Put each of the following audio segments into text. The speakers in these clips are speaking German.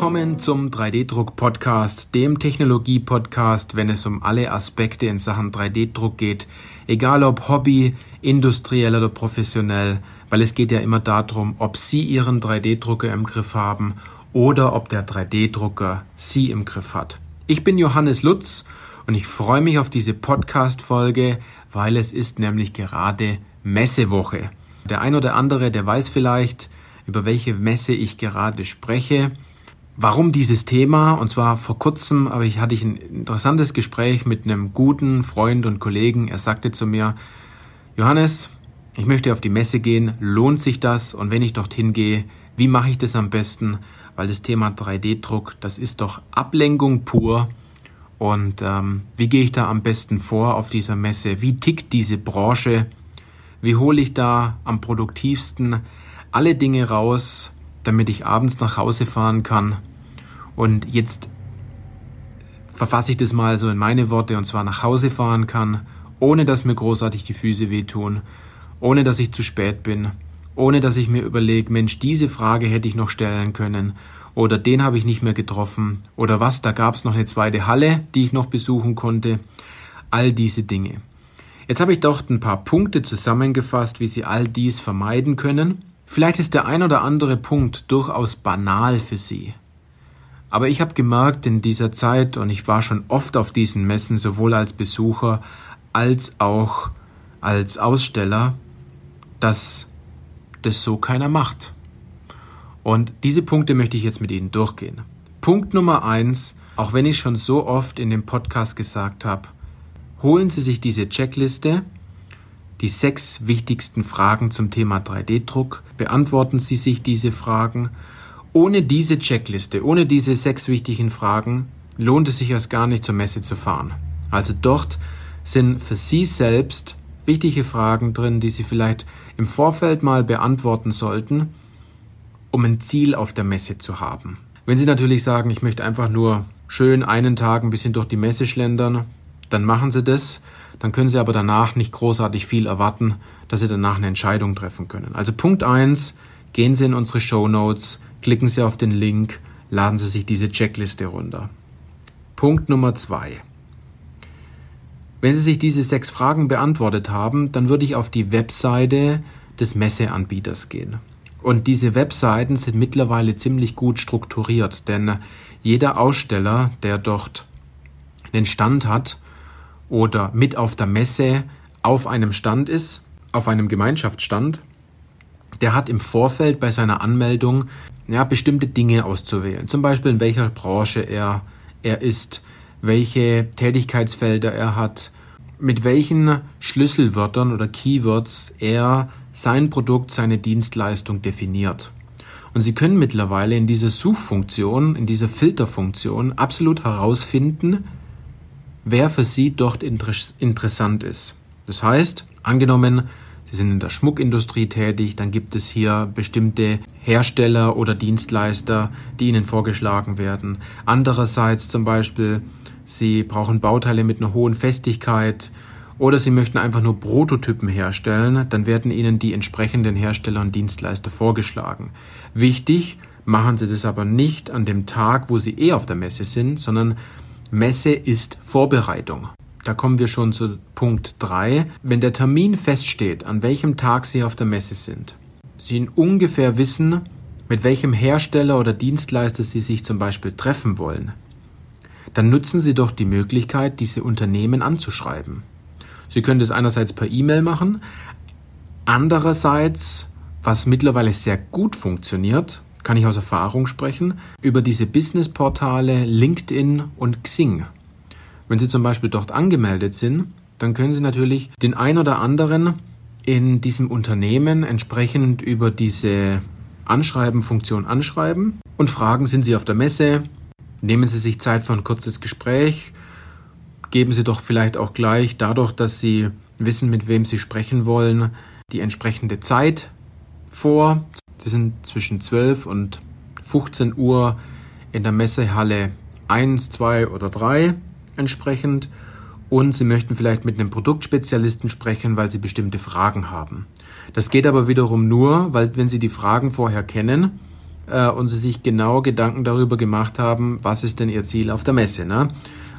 Willkommen zum 3D-Druck-Podcast, dem Technologie-Podcast, wenn es um alle Aspekte in Sachen 3D-Druck geht, egal ob Hobby, industriell oder professionell, weil es geht ja immer darum, ob Sie Ihren 3D-Drucker im Griff haben oder ob der 3D-Drucker Sie im Griff hat. Ich bin Johannes Lutz und ich freue mich auf diese Podcast-Folge, weil es ist nämlich gerade Messewoche. Der ein oder andere, der weiß vielleicht, über welche Messe ich gerade spreche. Warum dieses Thema? Und zwar vor kurzem aber ich hatte ich ein interessantes Gespräch mit einem guten Freund und Kollegen. Er sagte zu mir, Johannes, ich möchte auf die Messe gehen, lohnt sich das? Und wenn ich dorthin gehe, wie mache ich das am besten? Weil das Thema 3D-Druck, das ist doch Ablenkung pur. Und ähm, wie gehe ich da am besten vor auf dieser Messe? Wie tickt diese Branche? Wie hole ich da am produktivsten alle Dinge raus, damit ich abends nach Hause fahren kann. Und jetzt verfasse ich das mal so in meine Worte und zwar nach Hause fahren kann, ohne dass mir großartig die Füße wehtun, ohne dass ich zu spät bin, ohne dass ich mir überlege, Mensch, diese Frage hätte ich noch stellen können oder den habe ich nicht mehr getroffen oder was, da gab es noch eine zweite Halle, die ich noch besuchen konnte. All diese Dinge. Jetzt habe ich dort ein paar Punkte zusammengefasst, wie Sie all dies vermeiden können Vielleicht ist der ein oder andere Punkt durchaus banal für Sie. Aber ich habe gemerkt in dieser Zeit, und ich war schon oft auf diesen Messen, sowohl als Besucher als auch als Aussteller, dass das so keiner macht. Und diese Punkte möchte ich jetzt mit Ihnen durchgehen. Punkt Nummer eins, auch wenn ich schon so oft in dem Podcast gesagt habe, holen Sie sich diese Checkliste, die sechs wichtigsten Fragen zum Thema 3D-Druck. Beantworten Sie sich diese Fragen. Ohne diese Checkliste, ohne diese sechs wichtigen Fragen lohnt es sich erst gar nicht zur Messe zu fahren. Also dort sind für Sie selbst wichtige Fragen drin, die Sie vielleicht im Vorfeld mal beantworten sollten, um ein Ziel auf der Messe zu haben. Wenn Sie natürlich sagen, ich möchte einfach nur schön einen Tag ein bisschen durch die Messe schlendern, dann machen Sie das dann können Sie aber danach nicht großartig viel erwarten, dass Sie danach eine Entscheidung treffen können. Also Punkt eins: gehen Sie in unsere Show Notes, klicken Sie auf den Link, laden Sie sich diese Checkliste runter. Punkt Nummer zwei: Wenn Sie sich diese sechs Fragen beantwortet haben, dann würde ich auf die Webseite des Messeanbieters gehen. Und diese Webseiten sind mittlerweile ziemlich gut strukturiert, denn jeder Aussteller, der dort einen Stand hat, oder mit auf der Messe auf einem Stand ist, auf einem Gemeinschaftsstand, der hat im Vorfeld bei seiner Anmeldung ja, bestimmte Dinge auszuwählen. Zum Beispiel in welcher Branche er, er ist, welche Tätigkeitsfelder er hat, mit welchen Schlüsselwörtern oder Keywords er sein Produkt, seine Dienstleistung definiert. Und Sie können mittlerweile in dieser Suchfunktion, in dieser Filterfunktion absolut herausfinden, wer für Sie dort interessant ist. Das heißt, angenommen, Sie sind in der Schmuckindustrie tätig, dann gibt es hier bestimmte Hersteller oder Dienstleister, die Ihnen vorgeschlagen werden. Andererseits zum Beispiel, Sie brauchen Bauteile mit einer hohen Festigkeit oder Sie möchten einfach nur Prototypen herstellen, dann werden Ihnen die entsprechenden Hersteller und Dienstleister vorgeschlagen. Wichtig, machen Sie das aber nicht an dem Tag, wo Sie eh auf der Messe sind, sondern Messe ist Vorbereitung. Da kommen wir schon zu Punkt 3. Wenn der Termin feststeht, an welchem Tag Sie auf der Messe sind, Sie ungefähr wissen, mit welchem Hersteller oder Dienstleister Sie sich zum Beispiel treffen wollen, dann nutzen Sie doch die Möglichkeit, diese Unternehmen anzuschreiben. Sie können das einerseits per E-Mail machen, andererseits, was mittlerweile sehr gut funktioniert, kann ich aus Erfahrung sprechen, über diese Businessportale LinkedIn und Xing. Wenn Sie zum Beispiel dort angemeldet sind, dann können Sie natürlich den ein oder anderen in diesem Unternehmen entsprechend über diese Anschreiben-Funktion anschreiben und fragen, sind Sie auf der Messe? Nehmen Sie sich Zeit für ein kurzes Gespräch? Geben Sie doch vielleicht auch gleich dadurch, dass Sie wissen, mit wem Sie sprechen wollen, die entsprechende Zeit vor, Sie sind zwischen 12 und 15 Uhr in der Messehalle 1, 2 oder 3 entsprechend und Sie möchten vielleicht mit einem Produktspezialisten sprechen, weil Sie bestimmte Fragen haben. Das geht aber wiederum nur, weil wenn Sie die Fragen vorher kennen, äh, und Sie sich genau Gedanken darüber gemacht haben, was ist denn Ihr Ziel auf der Messe. Ne?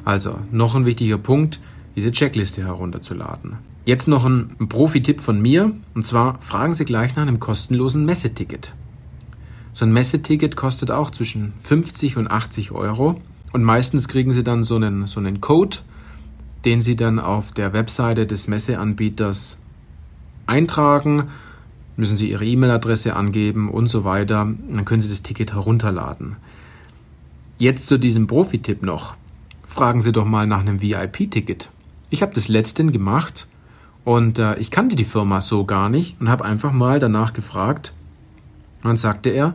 Also noch ein wichtiger Punkt, diese Checkliste herunterzuladen. Jetzt noch ein, Profi-Tipp von mir, und zwar fragen Sie gleich nach einem kostenlosen Messeticket. So ein Messeticket kostet auch zwischen 50 und 80 Euro und meistens kriegen Sie dann so einen, so einen Code, den Sie dann auf der Webseite des Messeanbieters eintragen, müssen Sie Ihre E-Mail-Adresse angeben und so weiter. Und dann können Sie das Ticket herunterladen. Jetzt zu diesem Profi-Tipp noch. Fragen Sie doch mal nach einem VIP-Ticket. Ich habe das letzten gemacht und äh, ich kannte die Firma so gar nicht und habe einfach mal danach gefragt, und dann sagte er,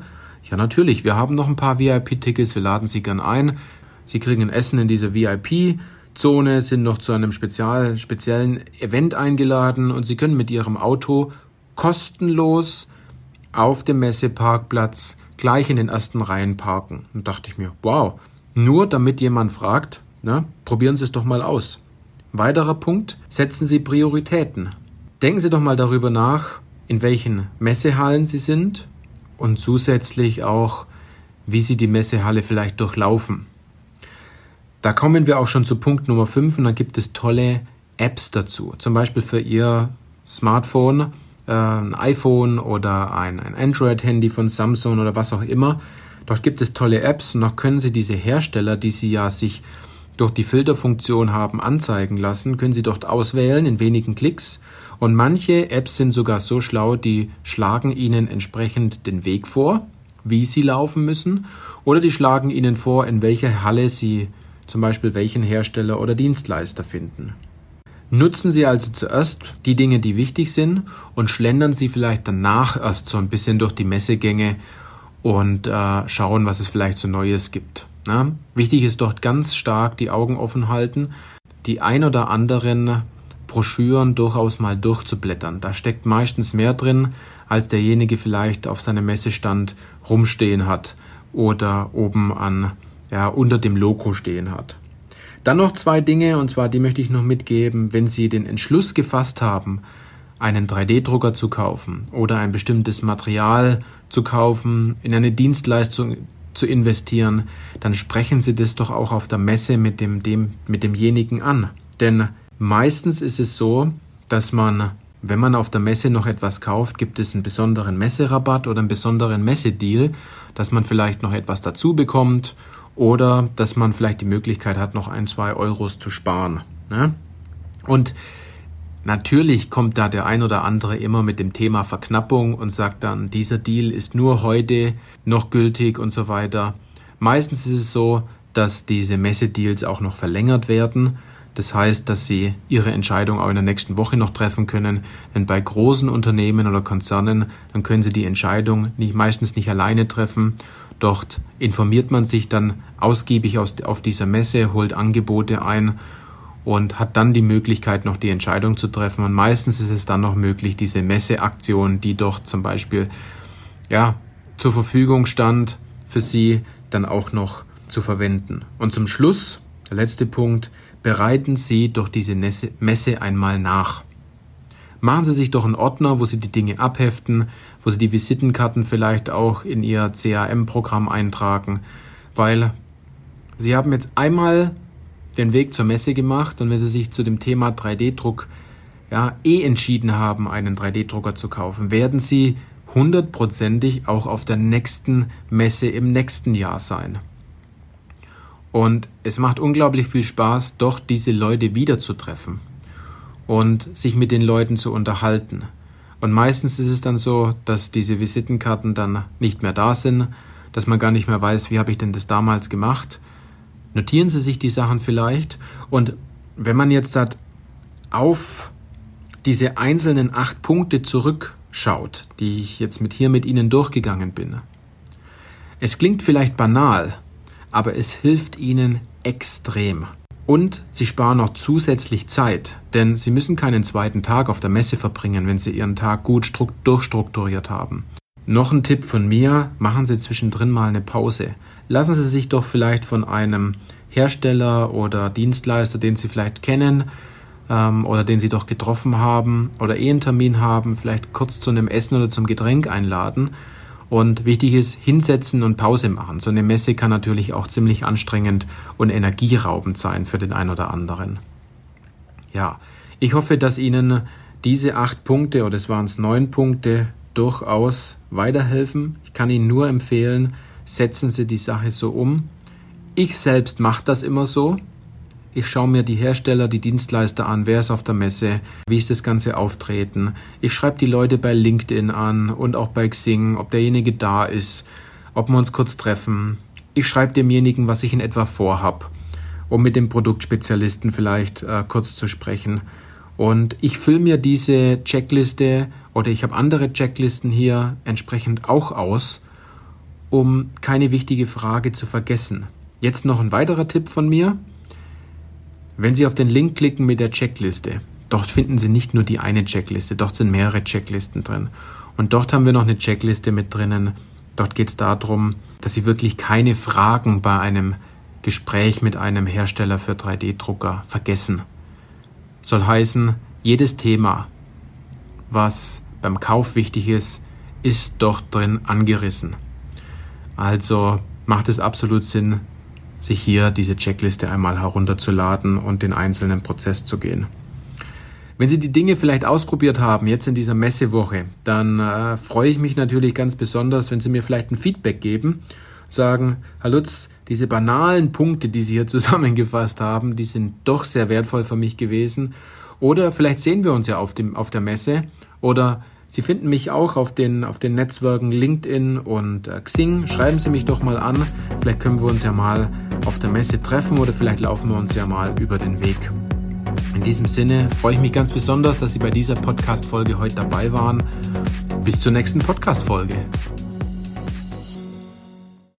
ja natürlich, wir haben noch ein paar VIP-Tickets, wir laden Sie gern ein. Sie kriegen ein Essen in dieser VIP-Zone, sind noch zu einem spezial, speziellen Event eingeladen und Sie können mit Ihrem Auto kostenlos auf dem Messeparkplatz gleich in den ersten Reihen parken. Und dachte ich mir, wow, nur damit jemand fragt, na, probieren Sie es doch mal aus. Weiterer Punkt, setzen Sie Prioritäten. Denken Sie doch mal darüber nach, in welchen Messehallen Sie sind und zusätzlich auch, wie Sie die Messehalle vielleicht durchlaufen. Da kommen wir auch schon zu Punkt Nummer 5 und da gibt es tolle Apps dazu. Zum Beispiel für Ihr Smartphone, äh, ein iPhone oder ein, Android-Handy von Samsung oder was auch immer. Dort gibt es tolle Apps und noch können Sie diese Hersteller, die Sie ja sich durch die Filterfunktion haben anzeigen lassen, können Sie dort auswählen in wenigen Klicks und manche Apps sind sogar so schlau, die schlagen Ihnen entsprechend den Weg vor, wie Sie laufen müssen, oder die schlagen Ihnen vor, in welcher Halle Sie zum Beispiel welchen Hersteller oder Dienstleister finden. Nutzen Sie also zuerst die Dinge, die wichtig sind und schlendern Sie vielleicht danach erst so ein bisschen durch die Messegänge und äh, schauen, was es vielleicht so Neues gibt. Na? Wichtig ist dort ganz stark die Augen offen halten, die ein oder anderen Broschüren durchaus mal durchzublättern. Da steckt meistens mehr drin, als derjenige vielleicht auf seinem Messestand rumstehen hat oder oben an, ja, unter dem Logo stehen hat. Dann noch zwei Dinge, und zwar die möchte ich noch mitgeben, wenn Sie den Entschluss gefasst haben, einen 3D-Drucker zu kaufen oder ein bestimmtes Material zu kaufen, in eine Dienstleistung zu investieren, dann sprechen Sie das doch auch auf der Messe mit dem, dem, mit demjenigen an. Denn Meistens ist es so, dass man, wenn man auf der Messe noch etwas kauft, gibt es einen besonderen Messerabatt oder einen besonderen Messedeal, dass man vielleicht noch etwas dazu bekommt oder dass man vielleicht die Möglichkeit hat, noch ein, zwei Euros zu sparen. Ne? Und Natürlich kommt da der ein oder andere immer mit dem Thema Verknappung und sagt dann, dieser Deal ist nur heute noch gültig und so weiter. Meistens ist es so, dass diese Messedeals auch noch verlängert werden. Das heißt, dass Sie Ihre Entscheidung auch in der nächsten Woche noch treffen können. Denn bei großen Unternehmen oder Konzernen, dann können Sie die Entscheidung nicht, meistens nicht alleine treffen. Dort informiert man sich dann ausgiebig aus, auf dieser Messe, holt Angebote ein und hat dann die Möglichkeit, noch die Entscheidung zu treffen. Und meistens ist es dann noch möglich, diese Messeaktion, die doch zum Beispiel ja, zur Verfügung stand, für Sie dann auch noch zu verwenden. Und zum Schluss, der letzte Punkt, bereiten Sie doch diese Messe einmal nach. Machen Sie sich doch einen Ordner, wo Sie die Dinge abheften, wo Sie die Visitenkarten vielleicht auch in Ihr CRM-Programm eintragen, weil Sie haben jetzt einmal den Weg zur Messe gemacht und wenn Sie sich zu dem Thema 3D-Druck ja, eh entschieden haben, einen 3D-Drucker zu kaufen, werden Sie hundertprozentig auch auf der nächsten Messe im nächsten Jahr sein. Und es macht unglaublich viel Spaß, doch diese Leute wiederzutreffen und sich mit den Leuten zu unterhalten. Und meistens ist es dann so, dass diese Visitenkarten dann nicht mehr da sind, dass man gar nicht mehr weiß, wie habe ich denn das damals gemacht. Notieren Sie sich die Sachen vielleicht und wenn man jetzt hat auf diese einzelnen acht Punkte zurückschaut, die ich jetzt mit hier mit Ihnen durchgegangen bin. Es klingt vielleicht banal, aber es hilft Ihnen extrem. Und Sie sparen auch zusätzlich Zeit, denn Sie müssen keinen zweiten Tag auf der Messe verbringen, wenn Sie Ihren Tag gut durchstrukturiert haben. Noch ein Tipp von mir, machen Sie zwischendrin mal eine Pause. Lassen Sie sich doch vielleicht von einem Hersteller oder Dienstleister, den Sie vielleicht kennen ähm, oder den Sie doch getroffen haben oder eh einen Termin haben, vielleicht kurz zu einem Essen oder zum Getränk einladen Und wichtig ist, hinsetzen und Pause machen. So eine Messe kann natürlich auch ziemlich anstrengend und energieraubend sein für den einen oder anderen. Ja, ich hoffe, dass Ihnen diese acht Punkte oder es waren es neun Punkte durchaus weiterhelfen. Ich kann Ihnen nur empfehlen, setzen Sie die Sache so um. Ich selbst mache das immer so. Ich schaue mir die Hersteller, die Dienstleister an, wer ist auf der Messe, wie ist das ganze Auftreten. Ich schreibe die Leute bei LinkedIn an und auch bei Xing, ob derjenige da ist, ob wir uns kurz treffen. Ich schreibe demjenigen, was ich in etwa vorhab, um mit dem Produktspezialisten vielleicht äh, kurz zu sprechen. Und ich fülle mir diese Checkliste oder ich habe andere Checklisten hier entsprechend auch aus, um keine wichtige Frage zu vergessen. Jetzt noch ein weiterer Tipp von mir. Wenn Sie auf den Link klicken mit der Checkliste, dort finden Sie nicht nur die eine Checkliste, dort sind mehrere Checklisten drin. Und dort haben wir noch eine Checkliste mit drinnen. Dort geht es darum, dass Sie wirklich keine Fragen bei einem Gespräch mit einem Hersteller für 3D-Drucker vergessen. Soll heißen, jedes Thema, was beim Kauf wichtig ist, ist dort drin angerissen. Also macht es absolut Sinn, sich hier diese Checkliste einmal herunterzuladen und den einzelnen Prozess zu gehen. Wenn Sie die Dinge vielleicht ausprobiert haben, jetzt in dieser Messewoche, dann äh, freue ich mich natürlich ganz besonders, wenn Sie mir vielleicht ein Feedback geben, sagen, Herr Lutz, diese banalen Punkte, die Sie hier zusammengefasst haben, die sind doch sehr wertvoll für mich gewesen. Oder vielleicht sehen wir uns ja auf, dem, auf der Messe oder Sie finden mich auch auf den, auf den Netzwerken LinkedIn und äh, Xing. Schreiben Sie mich doch mal an. Vielleicht können wir uns ja mal auf der Messe treffen oder vielleicht laufen wir uns ja mal über den Weg. In diesem Sinne freue ich mich ganz besonders, dass Sie bei dieser Podcast-Folge heute dabei waren. Bis zur nächsten Podcast-Folge.